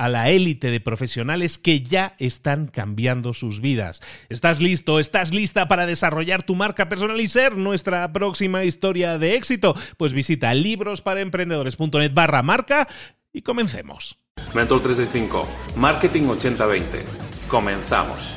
a la élite de profesionales que ya están cambiando sus vidas. ¿Estás listo? ¿Estás lista para desarrollar tu marca personal y ser nuestra próxima historia de éxito? Pues visita librosparaemprendedores.net barra marca y comencemos. Mentor 365, Marketing 8020. Comenzamos.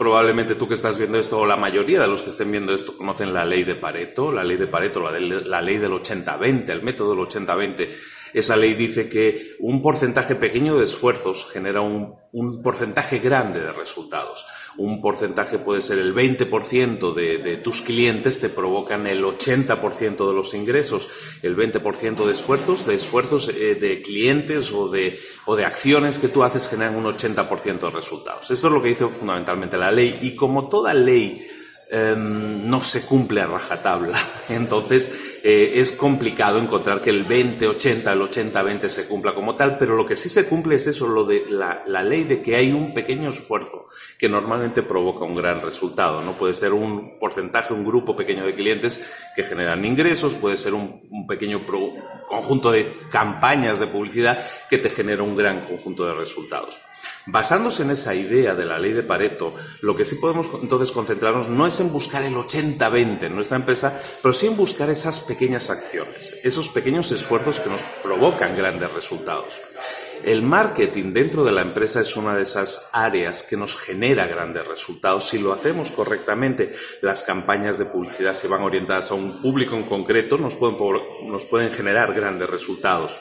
Probablemente tú que estás viendo esto, o la mayoría de los que estén viendo esto, conocen la ley de Pareto, la ley de Pareto, la, la ley del 80-20, el método del 80-20. Esa ley dice que un porcentaje pequeño de esfuerzos genera un, porcentaje grande de resultados un porcentaje puede ser el 20% de, de, tus clientes te provocan el 80% de los ingresos, el 20% de esfuerzos, de esfuerzos eh, de clientes o de, o de acciones que tú haces generan un 80% de resultados. Esto es lo que dice fundamentalmente la ley y como toda ley Em, no se cumple a rajatabla. Entonces eh, es complicado encontrar que el 20-80, el 80-20 se cumpla como tal, pero lo que sí se cumple es eso, lo de la, ley de que hay un pequeño esfuerzo que normalmente provoca un gran resultado. ¿no? Puede ser un porcentaje, un grupo pequeño de clientes que generan ingresos, puede ser un, pequeño conjunto de campañas de publicidad que te genera un gran conjunto de resultados. Basándose en esa idea de la ley de Pareto, lo que sí podemos entonces concentrarnos no es en buscar el 80-20 en nuestra empresa, pero sí en buscar esas pequeñas acciones, esos pequeños esfuerzos que nos provocan grandes resultados. El marketing dentro de la empresa es una de esas áreas que nos genera grandes resultados. Si lo hacemos correctamente, las campañas de publicidad se van orientadas a un público en concreto, nos pueden generar grandes resultados.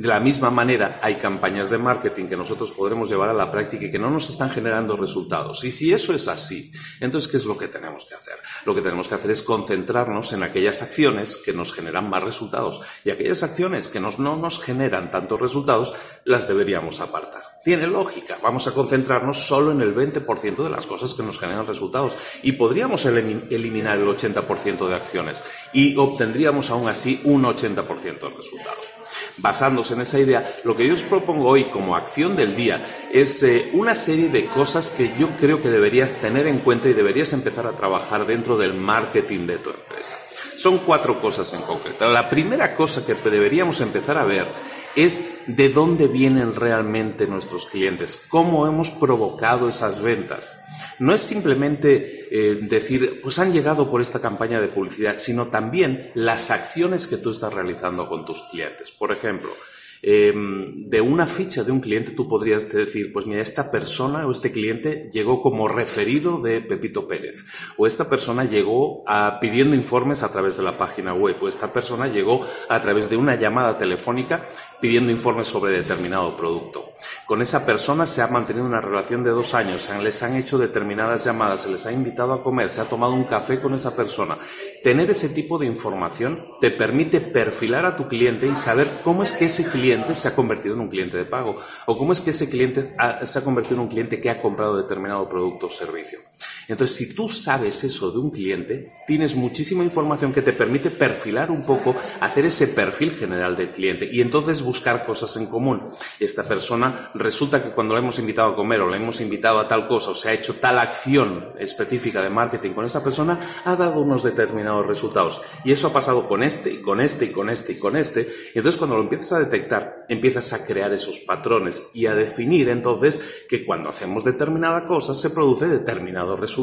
De la misma manera, hay campañas de marketing que nosotros podremos llevar a la práctica y que no nos están generando resultados. Y si eso es así, entonces, ¿qué es lo que tenemos que hacer? Lo que tenemos que hacer es concentrarnos en aquellas acciones que nos generan más resultados y aquellas acciones que no nos generan tantos resultados, las deberíamos apartar. Tiene lógica. Vamos a concentrarnos solo en el 20% de las cosas que nos generan resultados y podríamos eliminar el 80% de acciones y obtendríamos aún así un 80% de resultados basándose en esa idea, lo que yo os propongo hoy como acción del día es eh, una serie de cosas que yo creo que deberías tener en cuenta y deberías empezar a trabajar dentro del marketing de tu empresa. Son cuatro cosas en concreto. La primera cosa que deberíamos empezar a ver es de dónde vienen realmente nuestros clientes, cómo hemos provocado esas ventas. No es simplemente eh, decir, pues han llegado por esta campaña de publicidad, sino también las acciones que tú estás realizando con tus clientes. Por ejemplo, Em, de una ficha de un cliente tú podrías decir, pues mira, esta persona o este cliente llegó como referido de Pepito Pérez, o esta persona llegó a, pidiendo informes a través de la página web, o esta persona llegó a través de una llamada telefónica pidiendo informes sobre determinado producto. con esa persona se ha mantenido una relación de dos años, les han hecho determinadas llamadas, se les ha invitado a comer, se ha tomado un café con esa persona. Tener ese tipo de información te permite perfilar a tu cliente y saber cómo es que ese cliente se ha convertido en un cliente de pago o cómo es que ese cliente se ha convertido en un cliente que ha comprado determinado producto o servicio. Entonces, si tú sabes eso de un cliente, tienes muchísima información que te permite perfilar un poco, hacer ese perfil general del cliente y entonces buscar cosas en común. Esta persona resulta que cuando la hemos invitado a comer o la hemos invitado a tal cosa o se ha hecho tal acción específica de marketing con esa persona, ha dado unos determinados resultados. Y eso ha pasado con este y con este y con este y con este. Y entonces cuando lo empiezas a detectar, empiezas a crear esos patrones y a definir entonces que cuando hacemos determinada cosa se produce determinado resultado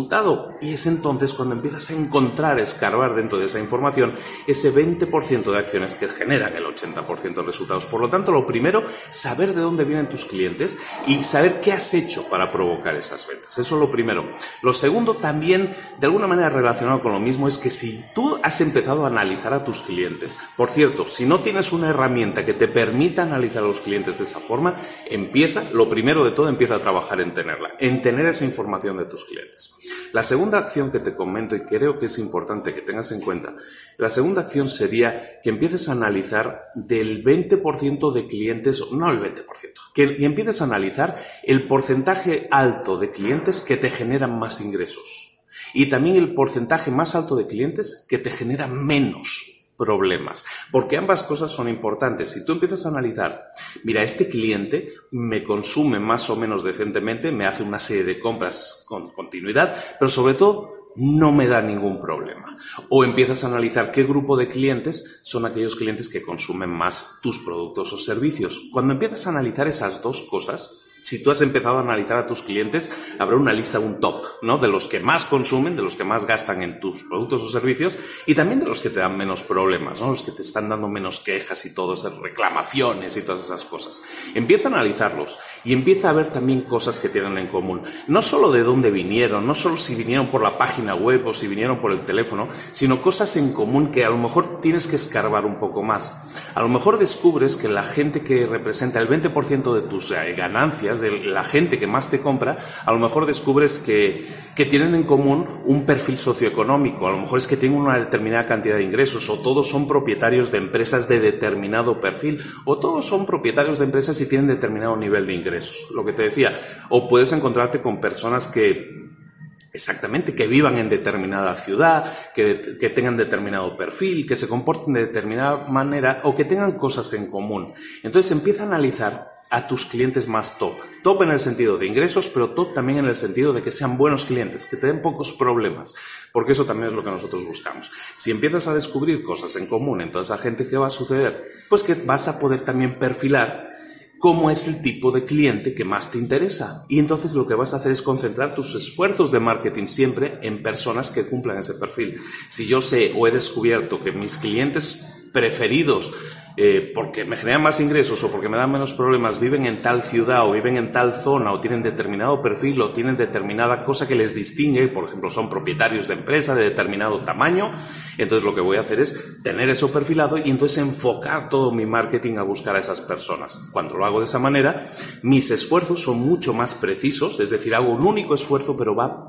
y es entonces cuando empiezas a encontrar, escarbar dentro de esa información ese 20% de acciones que generan el 80% de resultados. Por lo tanto, lo primero, saber de dónde vienen tus clientes y saber qué has hecho para provocar esas ventas. Eso es lo primero. Lo segundo, también, de alguna manera relacionado con lo mismo, es que si tú has empezado a analizar a tus clientes, por cierto, si no tienes una herramienta que te permita analizar a los clientes de esa forma, empieza, lo primero de todo, empieza a trabajar en tenerla, en tener esa información de tus clientes. La segunda acción que te comento y creo que es importante que tengas en cuenta, la segunda acción sería que empieces a analizar del 20% de clientes, no el 20%, que empieces a analizar el porcentaje alto de clientes que te generan más ingresos. Y también el porcentaje más alto de clientes que te generan menos problemas, porque ambas cosas son importantes. Si tú empiezas a analizar, mira, este cliente me consume más o menos decentemente, me hace una serie de compras con continuidad, pero sobre todo no me da ningún problema. O empiezas a analizar qué grupo de clientes son aquellos clientes que consumen más tus productos o servicios. Cuando empiezas a analizar esas dos cosas, si tú has empezado a analizar a tus clientes, habrá una lista, un top, ¿no? De los que más consumen, de los que más gastan en tus productos o servicios y también de los que te dan menos problemas, ¿no? Los que te están dando menos quejas y todas esas reclamaciones y todas esas cosas. Empieza a analizarlos y empieza a ver también cosas que tienen en común. No solo de dónde vinieron, no solo si vinieron por la página web o si vinieron por el teléfono, sino cosas en común que a lo mejor tienes que escarbar un poco más. A lo mejor descubres que la gente que representa el 20% de tus eh, de la gente que más te compra, a lo mejor descubres que, que tienen en común un perfil socioeconómico, a lo mejor es que tienen una determinada cantidad de ingresos, o todos son propietarios de empresas de determinado perfil, o todos son propietarios de empresas y tienen determinado nivel de ingresos, lo que te decía, o puedes encontrarte con personas que Exactamente, que vivan en determinada ciudad, que, que, tengan determinado perfil, que se comporten de determinada manera o que tengan cosas en común. Entonces empieza a analizar a tus clientes más top. Top en el sentido de ingresos, pero top también en el sentido de que sean buenos clientes, que te den pocos problemas, porque eso también es lo que nosotros buscamos. Si empiezas a descubrir cosas en común en toda esa gente, ¿qué va a suceder? Pues que vas a poder también perfilar cómo es el tipo de cliente que más te interesa. Y entonces lo que vas a hacer es concentrar tus esfuerzos de marketing siempre en personas que cumplan ese perfil. Si yo sé o he descubierto que mis clientes preferidos eh, porque me generan más ingresos o porque me dan menos problemas, viven en tal ciudad o viven en tal zona o tienen determinado perfil o tienen determinada cosa que les distingue, por ejemplo, son propietarios de empresa de determinado tamaño, entonces lo que voy a hacer es tener eso perfilado y entonces enfocar todo mi marketing a buscar a esas personas. Cuando lo hago de esa manera, mis esfuerzos son mucho más precisos, es decir, hago un único esfuerzo, pero va,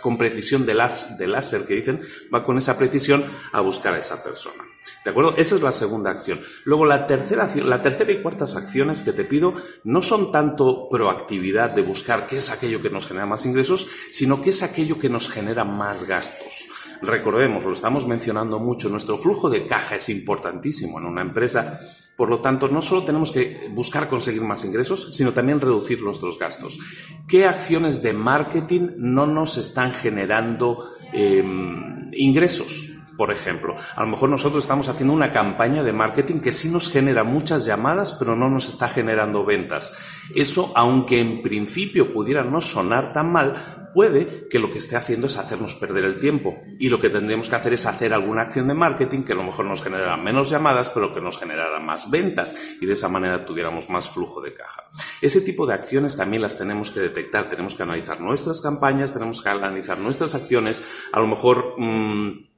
con precisión de, de láser que dicen, va con esa precisión a buscar a esa persona. ¿De acuerdo? Esa es la segunda acción. Luego, la tercera, la tercera y cuartas acciones que te pido no son tanto proactividad de buscar qué es aquello que nos genera más ingresos, sino qué es aquello que nos genera más gastos. Recordemos, lo estamos mencionando mucho, nuestro flujo de caja es importantísimo en una empresa. Por lo tanto, no solo tenemos que buscar conseguir más ingresos, sino también reducir nuestros gastos. ¿Qué acciones de marketing no nos están generando em, ingresos? Por ejemplo, a lo mejor nosotros estamos haciendo una campaña de marketing que sí nos genera muchas llamadas, pero no nos está generando ventas. Eso, aunque en principio pudiera no sonar tan mal, puede que lo que esté haciendo es hacernos perder el tiempo. Y lo que tendríamos que hacer es hacer alguna acción de marketing que a lo mejor nos generara menos llamadas, pero que nos generara más ventas y de esa manera tuviéramos más flujo de caja. Ese tipo de acciones también las tenemos que detectar, tenemos que analizar nuestras campañas, tenemos que analizar nuestras acciones, a lo mejor... Mmm,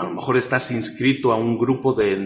A lo mejor estás inscrito a un grupo de,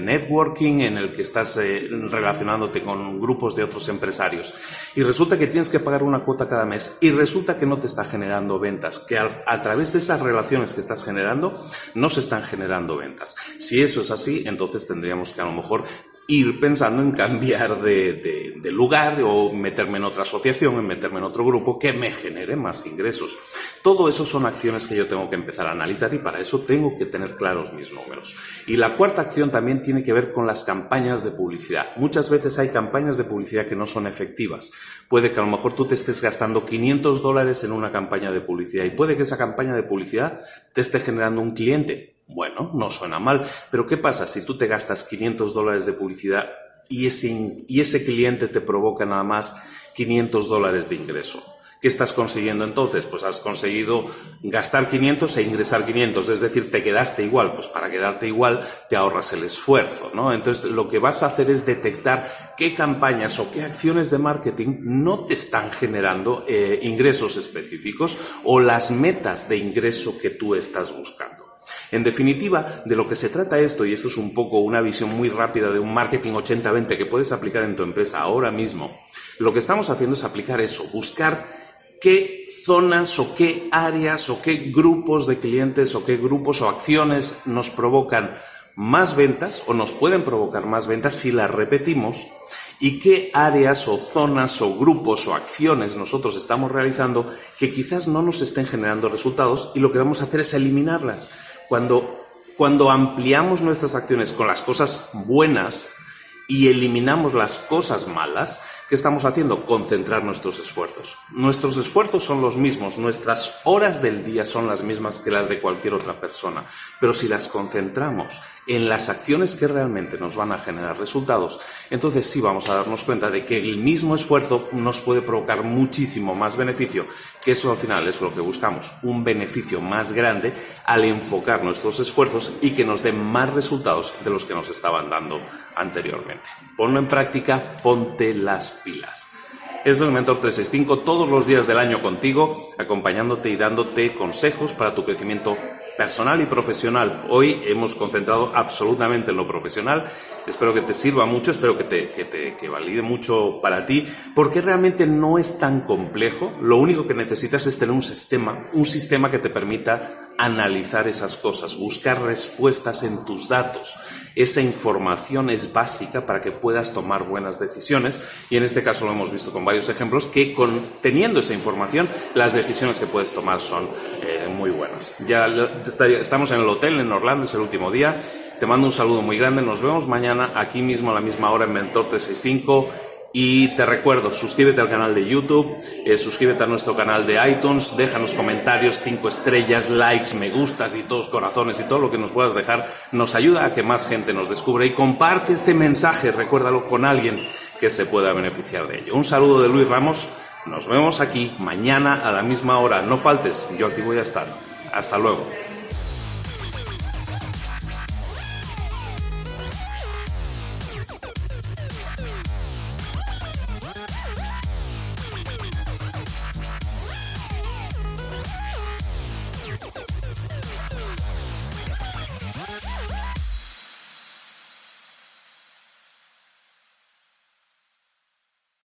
networking en el que estás eh, relacionándote con grupos de otros empresarios y resulta que tienes que pagar una cuota cada mes y resulta que no te está generando ventas, que a, través de esas relaciones que estás generando no se están generando ventas. Si eso es así, entonces tendríamos que a lo mejor ir pensando en cambiar de, lugar o meterme en otra asociación, en meterme en otro grupo que me genere más ingresos. Todo eso son acciones que yo tengo que empezar a analizar y para eso tengo que tener claros mis números. Y la cuarta acción también tiene que ver con las campañas de publicidad. Muchas veces hay campañas de publicidad que no son efectivas. Puede que a lo mejor tú te estés gastando 500 dólares en una campaña de publicidad y puede que esa campaña de publicidad te esté generando un cliente bueno, no suena mal, pero ¿qué pasa si tú te gastas 500 dólares de publicidad y ese, cliente te provoca nada más 500 dólares de ingreso? ¿Qué estás consiguiendo entonces? Pues has conseguido gastar 500 e ingresar 500, es decir, te quedaste igual. Pues para quedarte igual te ahorras el esfuerzo, ¿no? Entonces lo que vas a hacer es detectar qué campañas o qué acciones de marketing no te están generando eh, ingresos específicos o las metas de ingreso que tú estás buscando. En definitiva, de lo que se trata esto, y esto es un poco una visión muy rápida de un marketing 80-20 que puedes aplicar en tu empresa ahora mismo, lo que estamos haciendo es aplicar eso, buscar qué zonas o qué áreas o qué grupos de clientes o qué grupos o acciones nos provocan más ventas o nos pueden provocar más ventas si las repetimos y qué áreas o zonas o grupos o acciones nosotros estamos realizando que quizás no nos estén generando resultados y lo que vamos a hacer es eliminarlas. Cuando, cuando ampliamos nuestras acciones con las cosas buenas y eliminamos las cosas malas, ¿qué estamos haciendo? Concentrar nuestros esfuerzos. Nuestros esfuerzos son los mismos, nuestras horas del día son las mismas que las de cualquier otra persona, pero si las concentramos en las acciones que realmente nos van a generar resultados, entonces sí vamos a darnos cuenta de que el mismo esfuerzo nos puede provocar muchísimo más beneficio, que eso al final es lo que buscamos, un beneficio más grande al enfocar nuestros esfuerzos y que nos den más resultados de los que nos estaban dando anteriormente. Ponlo en práctica, ponte las pilas. Esto es Mentor 365 todos los días del año contigo, acompañándote y dándote consejos para tu crecimiento personal y profesional. Hoy hemos concentrado absolutamente en lo profesional. Espero que te sirva mucho, espero que te, que te que valide mucho para ti, porque realmente no es tan complejo. Lo único que necesitas es tener un sistema, un sistema que te permita analizar esas cosas, buscar respuestas en tus datos. Esa información es básica para que puedas tomar buenas decisiones y en este caso lo hemos visto con varios ejemplos que con, teniendo esa información las decisiones que puedes tomar son eh, muy buenas. Ya estamos en el hotel en Orlando, es el último día. Te mando un saludo muy grande. Nos vemos mañana aquí mismo a la misma hora en Mentor 365 y te recuerdo, suscríbete al canal de YouTube, eh, suscríbete a nuestro canal de iTunes, déjanos comentarios, cinco estrellas, likes, me gustas y todos corazones y todo lo que nos puedas dejar nos ayuda a que más gente nos descubra y comparte este mensaje, recuérdalo con alguien que se pueda beneficiar de ello. Un saludo de Luis Ramos, nos vemos aquí mañana a la misma hora, no faltes, yo aquí voy a estar. Hasta luego.